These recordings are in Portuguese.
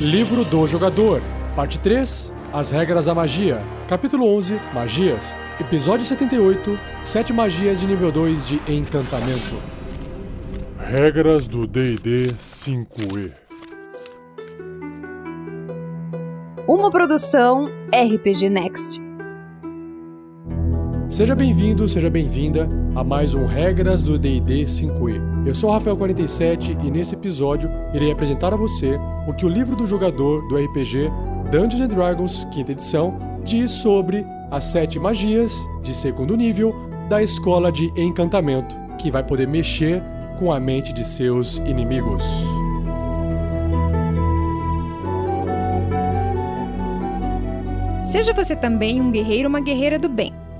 Livro do Jogador, Parte 3 As Regras da Magia, Capítulo 11 Magias, Episódio 78 Sete Magias de nível 2 de Encantamento. Regras do DD 5E. Uma produção RPG Next. Seja bem-vindo, seja bem-vinda a mais um Regras do D&D 5e. Eu sou o Rafael47 e nesse episódio irei apresentar a você o que o livro do jogador do RPG Dungeons and Dragons, quinta edição, diz sobre as sete magias de segundo nível da escola de encantamento, que vai poder mexer com a mente de seus inimigos. Seja você também um guerreiro ou uma guerreira do bem.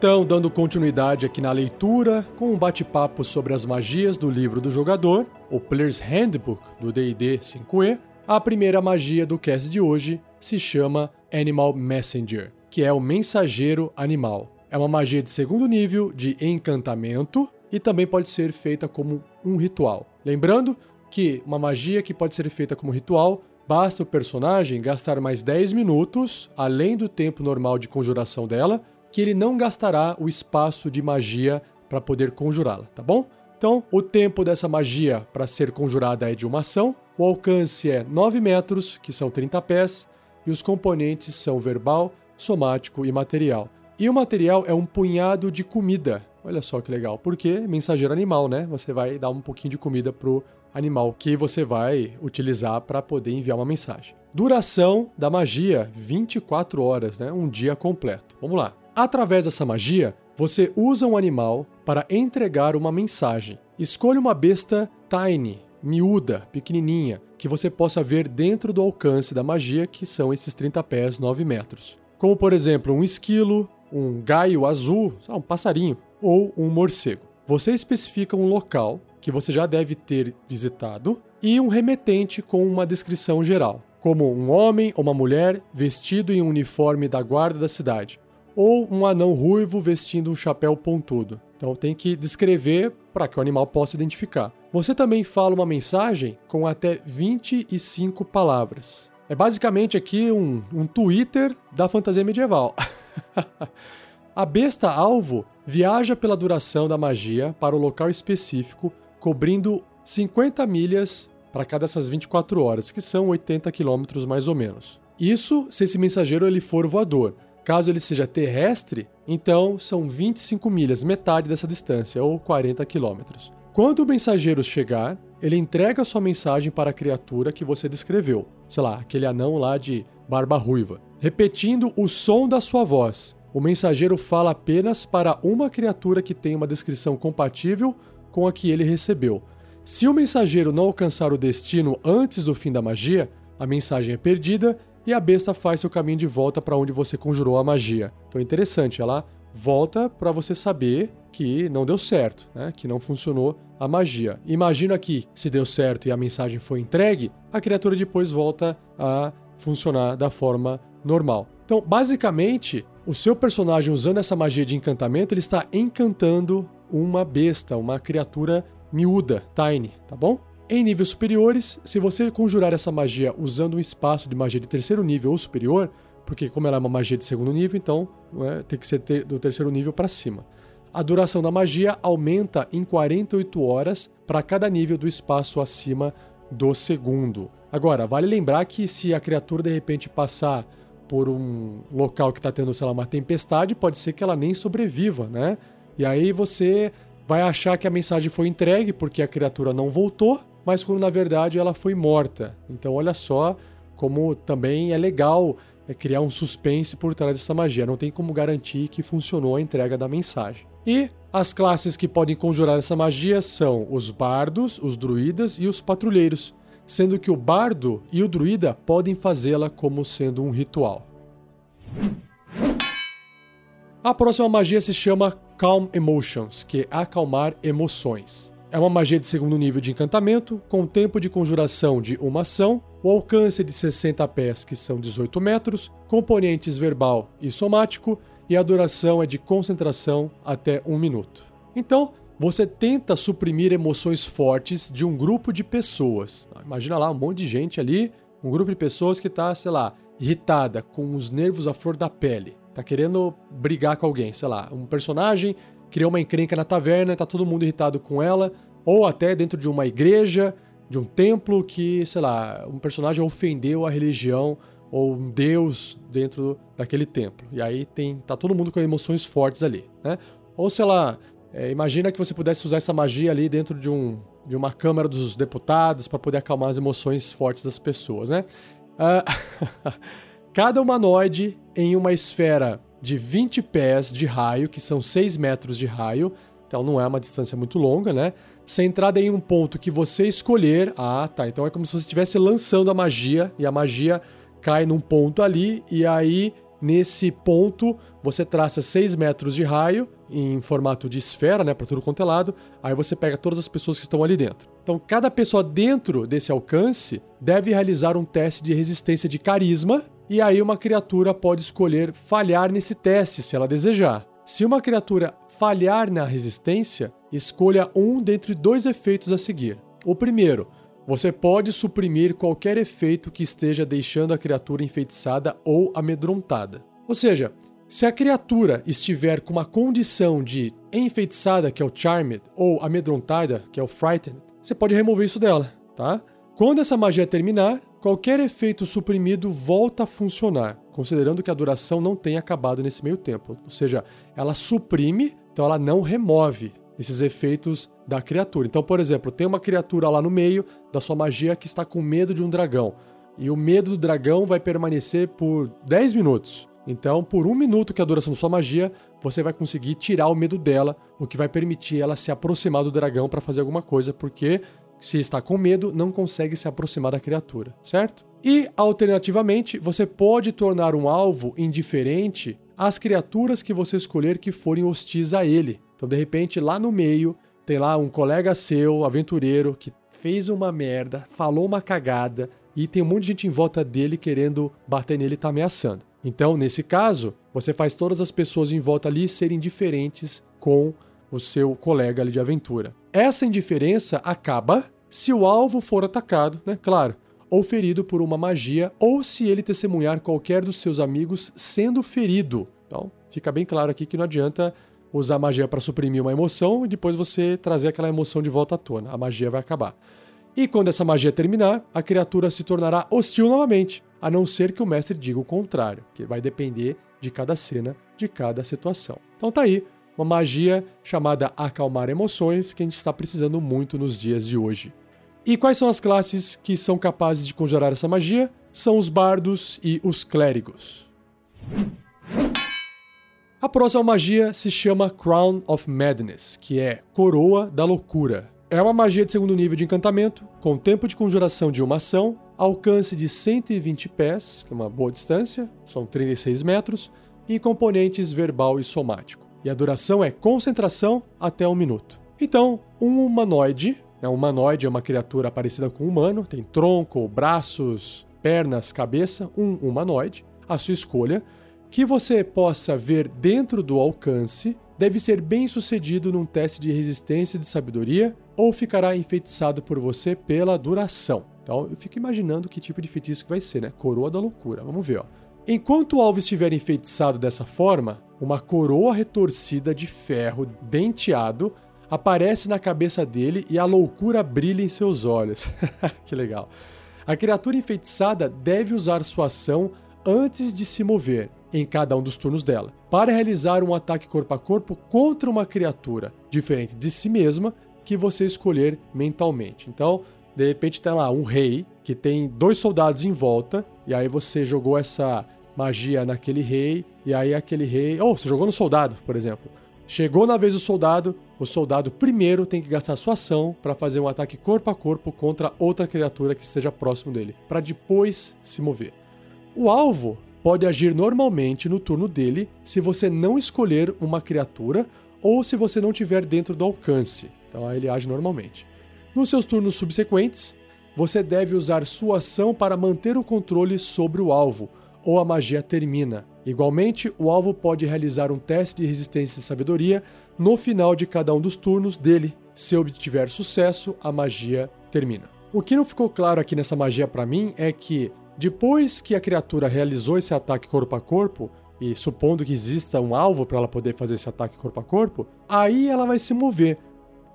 Então, dando continuidade aqui na leitura, com um bate-papo sobre as magias do livro do jogador, o Player's Handbook do D&D 5e, a primeira magia do cast de hoje se chama Animal Messenger, que é o mensageiro animal. É uma magia de segundo nível de encantamento e também pode ser feita como um ritual. Lembrando que uma magia que pode ser feita como ritual, basta o personagem gastar mais 10 minutos, além do tempo normal de conjuração dela, que ele não gastará o espaço de magia para poder conjurá-la, tá bom? Então, o tempo dessa magia para ser conjurada é de uma ação, o alcance é 9 metros, que são 30 pés, e os componentes são verbal, somático e material. E o material é um punhado de comida. Olha só que legal, porque mensageiro animal, né? Você vai dar um pouquinho de comida pro animal que você vai utilizar para poder enviar uma mensagem. Duração da magia: 24 horas, né? Um dia completo. Vamos lá. Através dessa magia, você usa um animal para entregar uma mensagem. Escolha uma besta tiny, miúda, pequenininha, que você possa ver dentro do alcance da magia, que são esses 30 pés, 9 metros. Como, por exemplo, um esquilo, um gaio azul, um passarinho, ou um morcego. Você especifica um local que você já deve ter visitado e um remetente com uma descrição geral, como um homem ou uma mulher vestido em um uniforme da guarda da cidade, ou um anão ruivo vestindo um chapéu pontudo. Então tem que descrever para que o animal possa identificar. Você também fala uma mensagem com até 25 palavras. É basicamente aqui um, um Twitter da fantasia medieval. a besta alvo viaja pela duração da magia para o local específico, cobrindo 50 milhas para cada dessas 24 horas, que são 80 quilômetros mais ou menos. Isso se esse mensageiro ele for voador. Caso ele seja terrestre, então são 25 milhas, metade dessa distância, ou 40 quilômetros. Quando o mensageiro chegar, ele entrega sua mensagem para a criatura que você descreveu, sei lá, aquele anão lá de barba ruiva, repetindo o som da sua voz. O mensageiro fala apenas para uma criatura que tem uma descrição compatível com a que ele recebeu. Se o mensageiro não alcançar o destino antes do fim da magia, a mensagem é perdida e a besta faz seu caminho de volta para onde você conjurou a magia. Então é interessante, ela volta para você saber que não deu certo, né? que não funcionou a magia. Imagina que se deu certo e a mensagem foi entregue, a criatura depois volta a funcionar da forma normal. Então, basicamente, o seu personagem usando essa magia de encantamento, ele está encantando uma besta, uma criatura miúda, tiny, tá bom? Em níveis superiores, se você conjurar essa magia usando um espaço de magia de terceiro nível ou superior, porque como ela é uma magia de segundo nível, então é, tem que ser ter, do terceiro nível para cima. A duração da magia aumenta em 48 horas para cada nível do espaço acima do segundo. Agora, vale lembrar que se a criatura de repente passar por um local que está tendo, sei lá, uma tempestade, pode ser que ela nem sobreviva, né? E aí você vai achar que a mensagem foi entregue porque a criatura não voltou, mas quando na verdade ela foi morta. Então olha só como também é legal é criar um suspense por trás dessa magia. Não tem como garantir que funcionou a entrega da mensagem. E as classes que podem conjurar essa magia são os bardos, os druidas e os patrulheiros, sendo que o bardo e o druida podem fazê-la como sendo um ritual. A próxima magia se chama Calm Emotions, que é acalmar emoções. É uma magia de segundo nível de encantamento, com tempo de conjuração de uma ação, o alcance de 60 pés, que são 18 metros, componentes verbal e somático, e a duração é de concentração até um minuto. Então, você tenta suprimir emoções fortes de um grupo de pessoas. Imagina lá um monte de gente ali, um grupo de pessoas que está, sei lá, irritada, com os nervos à flor da pele, tá querendo brigar com alguém, sei lá, um personagem criou uma encrenca na taverna, tá todo mundo irritado com ela, ou até dentro de uma igreja, de um templo que, sei lá, um personagem ofendeu a religião ou um deus dentro daquele templo. E aí tem tá todo mundo com emoções fortes ali, né? Ou sei lá, é, imagina que você pudesse usar essa magia ali dentro de um de uma câmara dos deputados para poder acalmar as emoções fortes das pessoas, né? Uh, cada humanoide em uma esfera de 20 pés de raio, que são 6 metros de raio, então não é uma distância muito longa, né? Centrada em um ponto que você escolher. Ah, tá. Então é como se você estivesse lançando a magia e a magia cai num ponto ali, e aí nesse ponto você traça 6 metros de raio em formato de esfera, né, para tudo quanto é lado. Aí você pega todas as pessoas que estão ali dentro. Então, cada pessoa dentro desse alcance deve realizar um teste de resistência de carisma e aí uma criatura pode escolher falhar nesse teste se ela desejar. Se uma criatura falhar na resistência, escolha um dentre dois efeitos a seguir. O primeiro, você pode suprimir qualquer efeito que esteja deixando a criatura enfeitiçada ou amedrontada. Ou seja, se a criatura estiver com uma condição de enfeitiçada, que é o Charmed, ou amedrontada, que é o Frightened, você pode remover isso dela, tá? Quando essa magia terminar, qualquer efeito suprimido volta a funcionar, considerando que a duração não tenha acabado nesse meio tempo. Ou seja, ela suprime, então ela não remove esses efeitos da criatura. Então, por exemplo, tem uma criatura lá no meio da sua magia que está com medo de um dragão. E o medo do dragão vai permanecer por 10 minutos. Então, por um minuto que é a duração da sua magia, você vai conseguir tirar o medo dela, o que vai permitir ela se aproximar do dragão para fazer alguma coisa, porque se está com medo, não consegue se aproximar da criatura, certo? E, alternativamente, você pode tornar um alvo indiferente às criaturas que você escolher que forem hostis a ele. Então, de repente, lá no meio, tem lá um colega seu, aventureiro, que fez uma merda, falou uma cagada, e tem um monte de gente em volta dele querendo bater nele e tá ameaçando. Então, nesse caso, você faz todas as pessoas em volta ali serem diferentes com o seu colega ali de aventura. Essa indiferença acaba se o alvo for atacado, né? Claro, ou ferido por uma magia, ou se ele testemunhar qualquer dos seus amigos sendo ferido. Então, fica bem claro aqui que não adianta usar magia para suprimir uma emoção e depois você trazer aquela emoção de volta à tona. A magia vai acabar. E quando essa magia terminar, a criatura se tornará hostil novamente, a não ser que o mestre diga o contrário, que vai depender de cada cena, de cada situação. Então tá aí uma magia chamada Acalmar Emoções que a gente está precisando muito nos dias de hoje. E quais são as classes que são capazes de conjurar essa magia? São os bardos e os clérigos. A próxima magia se chama Crown of Madness, que é Coroa da Loucura. É uma magia de segundo nível de encantamento, com tempo de conjuração de uma ação, alcance de 120 pés, que é uma boa distância, são 36 metros, e componentes verbal e somático e a duração é concentração até um minuto. Então, um humanoide, né, um humanoide é uma criatura parecida com um humano, tem tronco, braços, pernas, cabeça, um humanoide, a sua escolha, que você possa ver dentro do alcance, deve ser bem sucedido num teste de resistência de sabedoria ou ficará enfeitiçado por você pela duração. Então, eu fico imaginando que tipo de feitiço que vai ser, né? Coroa da loucura. Vamos ver, ó. Enquanto o alvo estiver enfeitiçado dessa forma, uma coroa retorcida de ferro denteado aparece na cabeça dele e a loucura brilha em seus olhos. que legal. A criatura enfeitiçada deve usar sua ação antes de se mover em cada um dos turnos dela, para realizar um ataque corpo a corpo contra uma criatura diferente de si mesma que você escolher mentalmente. Então, de repente tem lá um rei que tem dois soldados em volta e aí você jogou essa magia naquele rei, e aí aquele rei. Ou oh, você jogou no soldado, por exemplo. Chegou na vez do soldado, o soldado primeiro tem que gastar sua ação para fazer um ataque corpo a corpo contra outra criatura que esteja próximo dele, para depois se mover. O alvo pode agir normalmente no turno dele se você não escolher uma criatura ou se você não tiver dentro do alcance. Então aí ele age normalmente. Nos seus turnos subsequentes, você deve usar sua ação para manter o controle sobre o alvo, ou a magia termina. Igualmente, o alvo pode realizar um teste de resistência e sabedoria no final de cada um dos turnos dele. Se obtiver sucesso, a magia termina. O que não ficou claro aqui nessa magia para mim é que depois que a criatura realizou esse ataque corpo a corpo, e supondo que exista um alvo para ela poder fazer esse ataque corpo a corpo, aí ela vai se mover.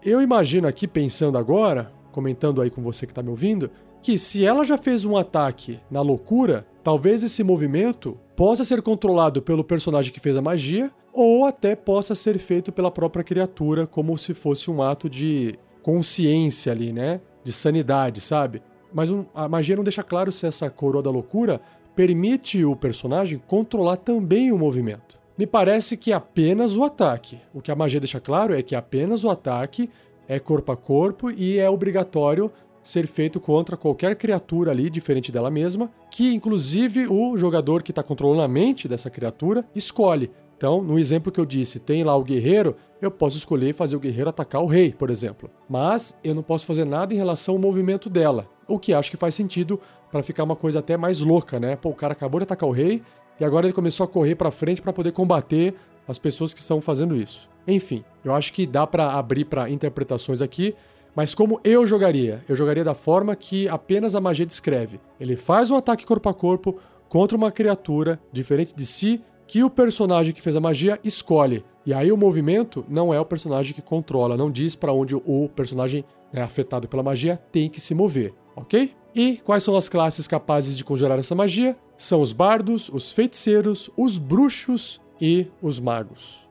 Eu imagino aqui, pensando agora, comentando aí com você que está me ouvindo, que se ela já fez um ataque na loucura, talvez esse movimento possa ser controlado pelo personagem que fez a magia, ou até possa ser feito pela própria criatura, como se fosse um ato de consciência ali, né? De sanidade, sabe? Mas a magia não deixa claro se essa coroa da loucura permite o personagem controlar também o movimento. Me parece que apenas o ataque. O que a magia deixa claro é que apenas o ataque é corpo a corpo e é obrigatório ser feito contra qualquer criatura ali diferente dela mesma, que inclusive o jogador que está controlando a mente dessa criatura escolhe. Então, no exemplo que eu disse, tem lá o guerreiro, eu posso escolher fazer o guerreiro atacar o rei, por exemplo. Mas eu não posso fazer nada em relação ao movimento dela, o que acho que faz sentido para ficar uma coisa até mais louca, né? Pô, o cara acabou de atacar o rei e agora ele começou a correr para frente para poder combater as pessoas que estão fazendo isso. Enfim, eu acho que dá para abrir para interpretações aqui, mas como eu jogaria? Eu jogaria da forma que apenas a magia descreve. Ele faz um ataque corpo a corpo contra uma criatura diferente de si que o personagem que fez a magia escolhe. E aí o movimento não é o personagem que controla, não diz para onde o personagem né, afetado pela magia tem que se mover, ok? E quais são as classes capazes de conjurar essa magia? São os bardos, os feiticeiros, os bruxos e os magos.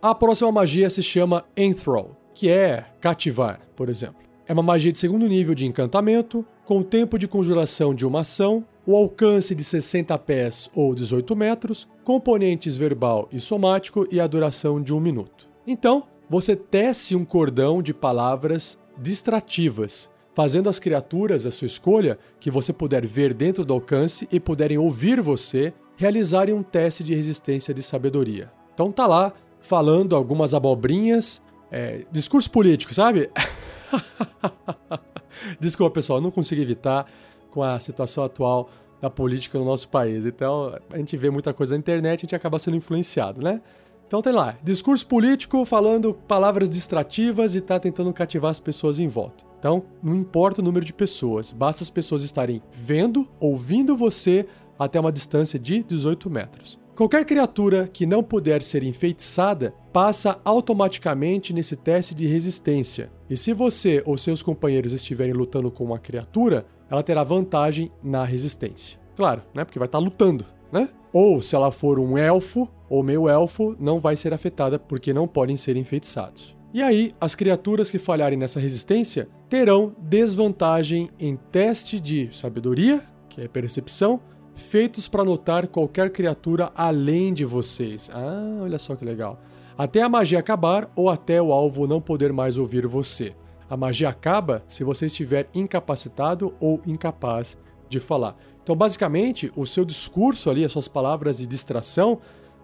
A próxima magia se chama Enthrall, que é cativar, por exemplo. É uma magia de segundo nível de encantamento, com tempo de conjuração de uma ação, o alcance de 60 pés ou 18 metros, componentes verbal e somático e a duração de um minuto. Então, você tece um cordão de palavras distrativas, fazendo as criaturas a sua escolha, que você puder ver dentro do alcance e puderem ouvir você, realizarem um teste de resistência de sabedoria. Então tá lá falando algumas abobrinhas, é, discurso político, sabe? Desculpa, pessoal, não consigo evitar com a situação atual da política no nosso país. Então, a gente vê muita coisa na internet, a gente acaba sendo influenciado, né? Então tem lá, discurso político falando palavras distrativas e tá tentando cativar as pessoas em volta. Então, não importa o número de pessoas, basta as pessoas estarem vendo, ouvindo você até uma distância de 18 metros. Qualquer criatura que não puder ser enfeitiçada passa automaticamente nesse teste de resistência. E se você ou seus companheiros estiverem lutando com uma criatura, ela terá vantagem na resistência. Claro, né? Porque vai estar lutando, né? Ou se ela for um elfo ou meio elfo, não vai ser afetada porque não podem ser enfeitiçados. E aí, as criaturas que falharem nessa resistência terão desvantagem em teste de sabedoria, que é percepção, feitos para notar qualquer criatura além de vocês. Ah, olha só que legal. Até a magia acabar ou até o alvo não poder mais ouvir você. A magia acaba se você estiver incapacitado ou incapaz de falar. Então, basicamente, o seu discurso ali, as suas palavras de distração,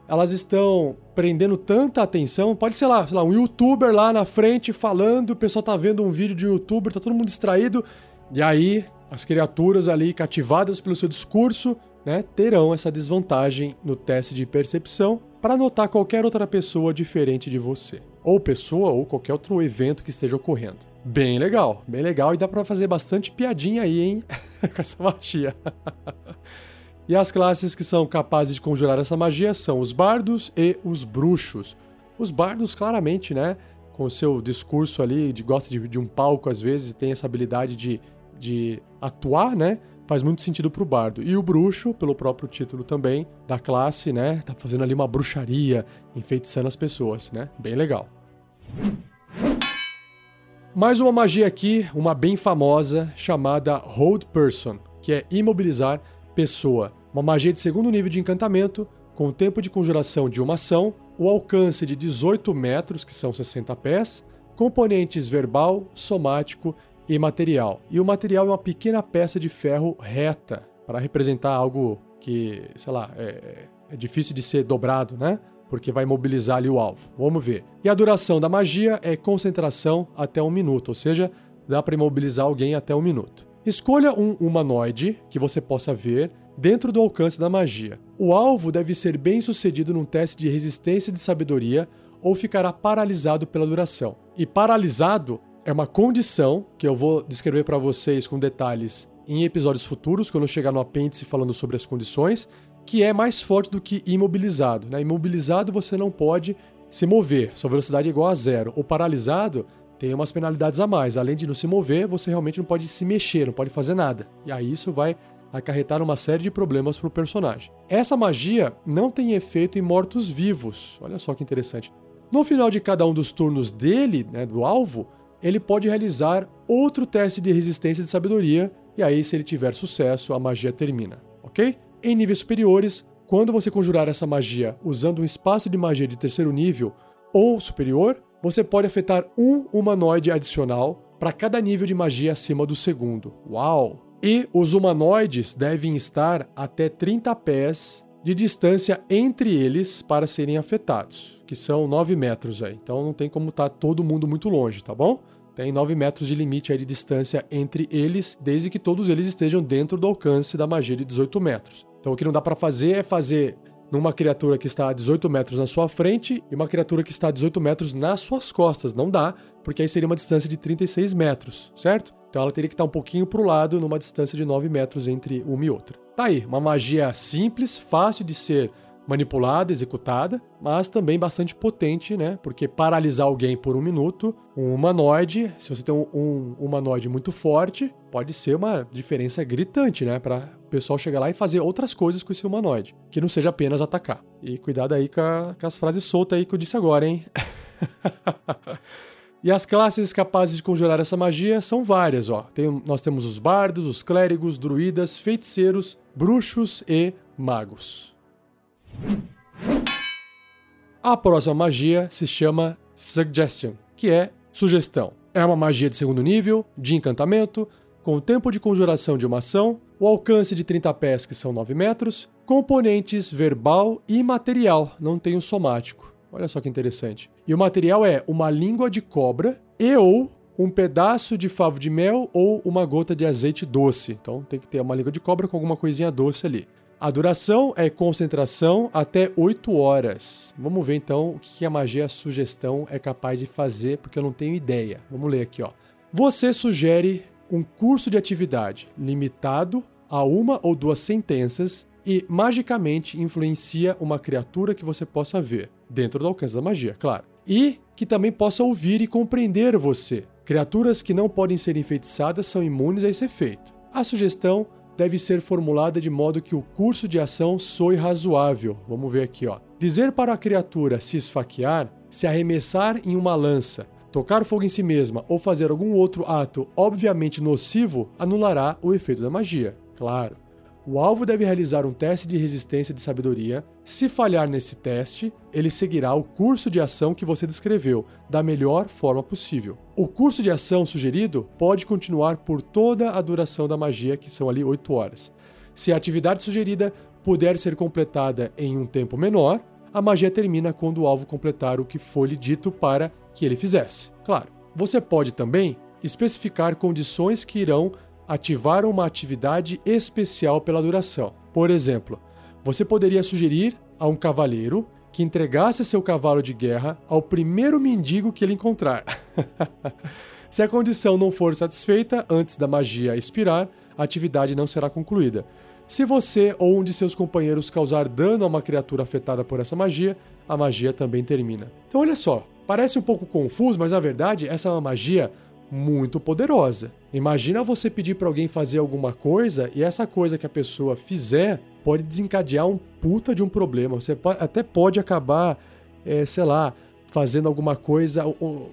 elas estão prendendo tanta atenção. Pode ser lá, sei lá, um youtuber lá na frente falando, o pessoal tá vendo um vídeo de um youtuber, tá todo mundo distraído, e aí as criaturas ali cativadas pelo seu discurso, né, terão essa desvantagem no teste de percepção para notar qualquer outra pessoa diferente de você, ou pessoa ou qualquer outro evento que esteja ocorrendo. Bem legal, bem legal e dá para fazer bastante piadinha aí, hein, com essa magia. e as classes que são capazes de conjurar essa magia são os bardos e os bruxos. Os bardos, claramente, né, com o seu discurso ali, de, gosta de, de um palco às vezes, tem essa habilidade de de atuar, né? Faz muito sentido pro bardo. E o bruxo, pelo próprio título também da classe, né? Tá fazendo ali uma bruxaria, enfeitiçando as pessoas, né? Bem legal. Mais uma magia aqui, uma bem famosa, chamada Hold Person, que é imobilizar pessoa. Uma magia de segundo nível de encantamento, com o tempo de conjuração de uma ação, o alcance de 18 metros, que são 60 pés, componentes verbal, somático e material. E o material é uma pequena peça de ferro reta. para representar algo que, sei lá, é, é difícil de ser dobrado, né? Porque vai mobilizar ali o alvo. Vamos ver. E a duração da magia é concentração até um minuto, ou seja, dá para imobilizar alguém até um minuto. Escolha um humanoide que você possa ver dentro do alcance da magia. O alvo deve ser bem sucedido num teste de resistência de sabedoria ou ficará paralisado pela duração. E paralisado é uma condição que eu vou descrever para vocês com detalhes em episódios futuros, quando eu chegar no apêndice falando sobre as condições, que é mais forte do que imobilizado. Né? Imobilizado você não pode se mover, sua velocidade é igual a zero. O paralisado tem umas penalidades a mais. Além de não se mover, você realmente não pode se mexer, não pode fazer nada. E aí isso vai acarretar uma série de problemas para o personagem. Essa magia não tem efeito em mortos-vivos. Olha só que interessante. No final de cada um dos turnos dele, né, do alvo, ele pode realizar outro teste de resistência de sabedoria, e aí, se ele tiver sucesso, a magia termina, ok? Em níveis superiores, quando você conjurar essa magia usando um espaço de magia de terceiro nível ou superior, você pode afetar um humanoide adicional para cada nível de magia acima do segundo. Uau! E os humanoides devem estar até 30 pés de distância entre eles para serem afetados, que são 9 metros aí. Então não tem como estar tá todo mundo muito longe, tá bom? Tem 9 metros de limite de distância entre eles, desde que todos eles estejam dentro do alcance da magia de 18 metros. Então o que não dá para fazer é fazer numa criatura que está a 18 metros na sua frente e uma criatura que está a 18 metros nas suas costas. Não dá, porque aí seria uma distância de 36 metros, certo? Então ela teria que estar um pouquinho para o lado, numa distância de 9 metros entre uma e outra. Tá aí, uma magia simples, fácil de ser manipulada, executada, mas também bastante potente, né? Porque paralisar alguém por um minuto, um humanoide, se você tem um, um humanoide muito forte, pode ser uma diferença gritante, né? Para o pessoal chegar lá e fazer outras coisas com esse humanoide, que não seja apenas atacar. E cuidado aí com, a, com as frases soltas aí que eu disse agora, hein? E as classes capazes de conjurar essa magia são várias, ó. Tem, nós temos os bardos, os clérigos, druidas, feiticeiros, bruxos e magos. A próxima magia se chama Suggestion, que é sugestão. É uma magia de segundo nível, de encantamento, com o tempo de conjuração de uma ação, o alcance de 30 pés, que são 9 metros, componentes verbal e material, não tem o somático. Olha só que interessante. E o material é uma língua de cobra e ou um pedaço de favo de mel ou uma gota de azeite doce. Então tem que ter uma língua de cobra com alguma coisinha doce ali. A duração é concentração até 8 horas. Vamos ver então o que a magia sugestão é capaz de fazer, porque eu não tenho ideia. Vamos ler aqui, ó. Você sugere um curso de atividade limitado a uma ou duas sentenças e magicamente influencia uma criatura que você possa ver, dentro do alcance da magia, claro. E que também possa ouvir e compreender você. Criaturas que não podem ser enfeitiçadas são imunes a esse efeito. A sugestão deve ser formulada de modo que o curso de ação soe razoável. Vamos ver aqui, ó. Dizer para a criatura se esfaquear, se arremessar em uma lança, tocar fogo em si mesma ou fazer algum outro ato obviamente nocivo anulará o efeito da magia. Claro. O alvo deve realizar um teste de resistência de sabedoria. Se falhar nesse teste, ele seguirá o curso de ação que você descreveu, da melhor forma possível. O curso de ação sugerido pode continuar por toda a duração da magia, que são ali 8 horas. Se a atividade sugerida puder ser completada em um tempo menor, a magia termina quando o alvo completar o que foi lhe dito para que ele fizesse. Claro, você pode também especificar condições que irão ativar uma atividade especial pela duração. Por exemplo, você poderia sugerir a um cavaleiro que entregasse seu cavalo de guerra ao primeiro mendigo que ele encontrar. Se a condição não for satisfeita antes da magia expirar, a atividade não será concluída. Se você ou um de seus companheiros causar dano a uma criatura afetada por essa magia, a magia também termina. Então, olha só, parece um pouco confuso, mas na verdade essa é uma magia muito poderosa. Imagina você pedir para alguém fazer alguma coisa e essa coisa que a pessoa fizer pode desencadear um puta de um problema. Você até pode acabar, é, sei lá, fazendo alguma coisa,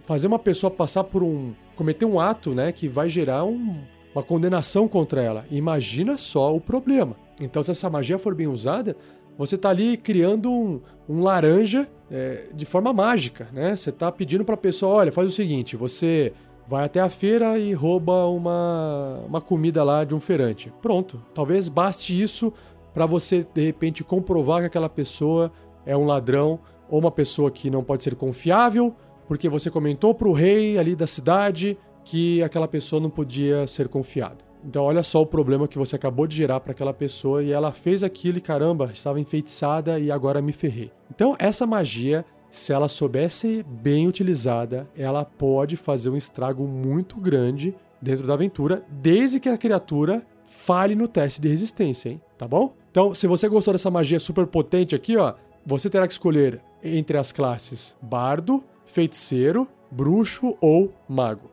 fazer uma pessoa passar por um. cometer um ato, né, que vai gerar um, uma condenação contra ela. Imagina só o problema. Então, se essa magia for bem usada, você está ali criando um, um laranja é, de forma mágica, né? Você está pedindo para a pessoa, olha, faz o seguinte, você vai até a feira e rouba uma, uma comida lá de um feirante. Pronto. Talvez baste isso para você, de repente, comprovar que aquela pessoa é um ladrão ou uma pessoa que não pode ser confiável, porque você comentou para o rei ali da cidade que aquela pessoa não podia ser confiada. Então, olha só o problema que você acabou de gerar para aquela pessoa e ela fez aquilo e caramba, estava enfeitiçada e agora me ferrei. Então, essa magia se ela soubesse bem utilizada, ela pode fazer um estrago muito grande dentro da aventura, desde que a criatura fale no teste de resistência, hein? Tá bom? Então, se você gostou dessa magia super potente aqui, ó, você terá que escolher entre as classes Bardo, Feiticeiro, Bruxo ou Mago.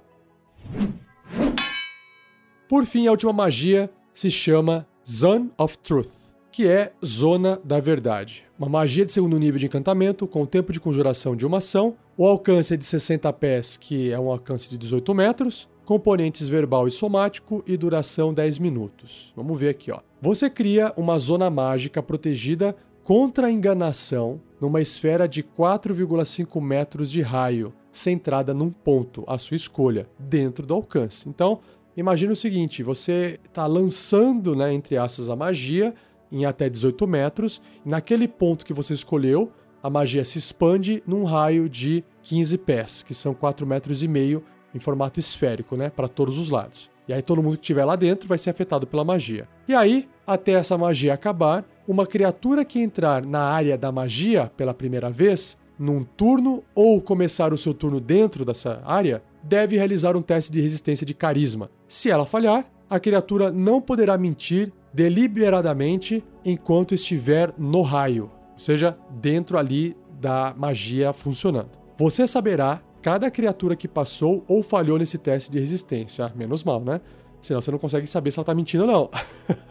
Por fim, a última magia se chama Zone of Truth que é Zona da Verdade. Uma magia de segundo nível de encantamento, com o tempo de conjuração de uma ação, o alcance é de 60 pés, que é um alcance de 18 metros, componentes verbal e somático e duração 10 minutos. Vamos ver aqui, ó. Você cria uma zona mágica protegida contra a enganação numa esfera de 4,5 metros de raio, centrada num ponto, à sua escolha, dentro do alcance. Então, imagine o seguinte: você está lançando, né, entre aspas, a magia em até 18 metros. Naquele ponto que você escolheu, a magia se expande num raio de 15 pés, que são 4 metros e meio em formato esférico, né, para todos os lados. E aí todo mundo que estiver lá dentro vai ser afetado pela magia. E aí, até essa magia acabar, uma criatura que entrar na área da magia pela primeira vez, num turno ou começar o seu turno dentro dessa área, deve realizar um teste de resistência de carisma. Se ela falhar, a criatura não poderá mentir deliberadamente enquanto estiver no raio, ou seja, dentro ali da magia funcionando. Você saberá cada criatura que passou ou falhou nesse teste de resistência. Menos mal, né? Senão você não consegue saber se ela está mentindo ou não.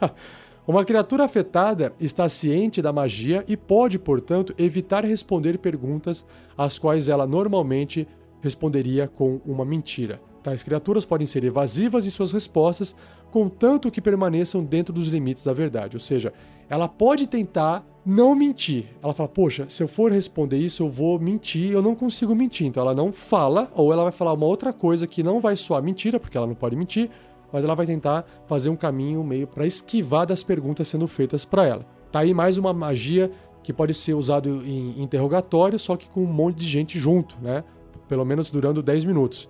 Uma criatura afetada está ciente da magia e pode, portanto, evitar responder perguntas às quais ela normalmente responderia com uma mentira. Tais criaturas podem ser evasivas em suas respostas, contanto que permaneçam dentro dos limites da verdade. Ou seja, ela pode tentar não mentir. Ela fala, poxa, se eu for responder isso, eu vou mentir, eu não consigo mentir. Então ela não fala, ou ela vai falar uma outra coisa que não vai soar mentira, porque ela não pode mentir, mas ela vai tentar fazer um caminho meio para esquivar das perguntas sendo feitas para ela. Tá aí mais uma magia que pode ser usado em interrogatório, só que com um monte de gente junto, né? Pelo menos durando 10 minutos.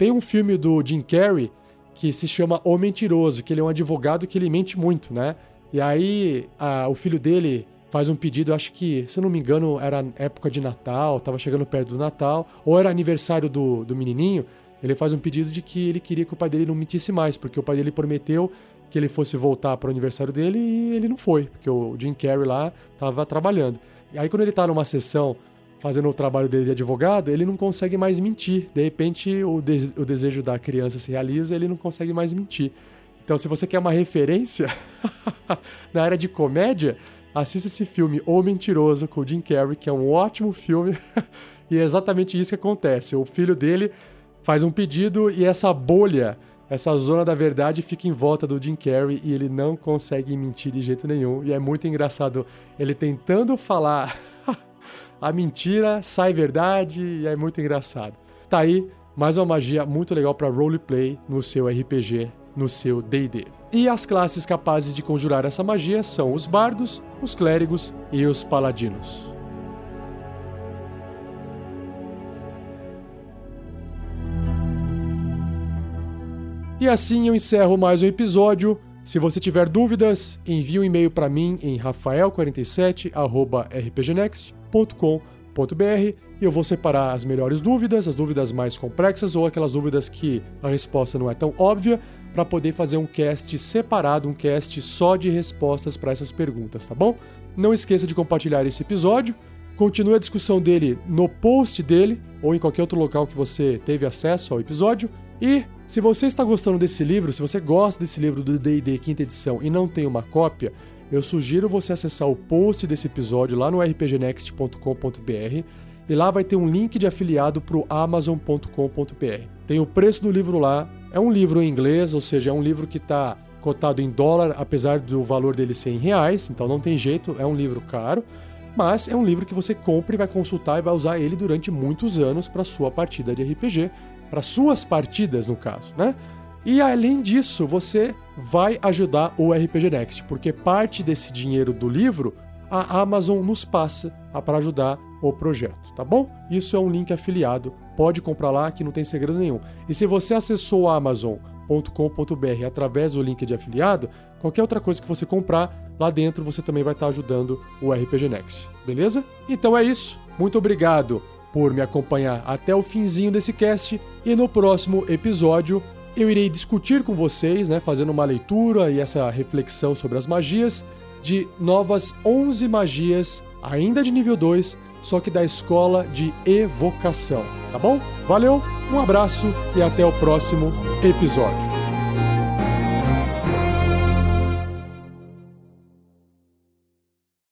Tem um filme do Jim Carrey que se chama O Mentiroso, que ele é um advogado que ele mente muito, né? E aí a, o filho dele faz um pedido, acho que, se eu não me engano, era época de Natal, tava chegando perto do Natal, ou era aniversário do, do menininho, ele faz um pedido de que ele queria que o pai dele não mentisse mais, porque o pai dele prometeu que ele fosse voltar para o aniversário dele e ele não foi, porque o Jim Carrey lá tava trabalhando. E aí quando ele tá numa sessão fazendo o trabalho dele de advogado, ele não consegue mais mentir. De repente, o, de o desejo da criança se realiza, ele não consegue mais mentir. Então, se você quer uma referência na área de comédia, assista esse filme O Mentiroso com o Jim Carrey, que é um ótimo filme. e é exatamente isso que acontece. O filho dele faz um pedido e essa bolha, essa zona da verdade fica em volta do Jim Carrey e ele não consegue mentir de jeito nenhum. E é muito engraçado ele tentando falar a mentira sai verdade e é muito engraçado. Tá aí mais uma magia muito legal para roleplay no seu RPG, no seu D&D. E as classes capazes de conjurar essa magia são os bardos, os clérigos e os paladinos. E assim eu encerro mais um episódio. Se você tiver dúvidas, envie um e-mail para mim em rafael47@rpgnext www.ecoagro.com.br e eu vou separar as melhores dúvidas, as dúvidas mais complexas ou aquelas dúvidas que a resposta não é tão óbvia, para poder fazer um cast separado, um cast só de respostas para essas perguntas, tá bom? Não esqueça de compartilhar esse episódio. Continue a discussão dele no post dele ou em qualquer outro local que você teve acesso ao episódio. E se você está gostando desse livro, se você gosta desse livro do D&D quinta edição e não tem uma cópia, eu sugiro você acessar o post desse episódio lá no rpgnext.com.br e lá vai ter um link de afiliado para o amazon.com.br. Tem o preço do livro lá, é um livro em inglês, ou seja, é um livro que está cotado em dólar, apesar do valor dele ser em reais, então não tem jeito, é um livro caro, mas é um livro que você compra e vai consultar e vai usar ele durante muitos anos para sua partida de RPG. para suas partidas, no caso, né? E além disso, você vai ajudar o RPG Next, porque parte desse dinheiro do livro a Amazon nos passa para ajudar o projeto, tá bom? Isso é um link afiliado, pode comprar lá que não tem segredo nenhum. E se você acessou amazon.com.br através do link de afiliado, qualquer outra coisa que você comprar lá dentro você também vai estar ajudando o RPG Next, beleza? Então é isso. Muito obrigado por me acompanhar até o finzinho desse cast e no próximo episódio eu irei discutir com vocês, né, fazendo uma leitura e essa reflexão sobre as magias de novas 11 magias, ainda de nível 2, só que da escola de evocação, tá bom? Valeu, um abraço e até o próximo episódio.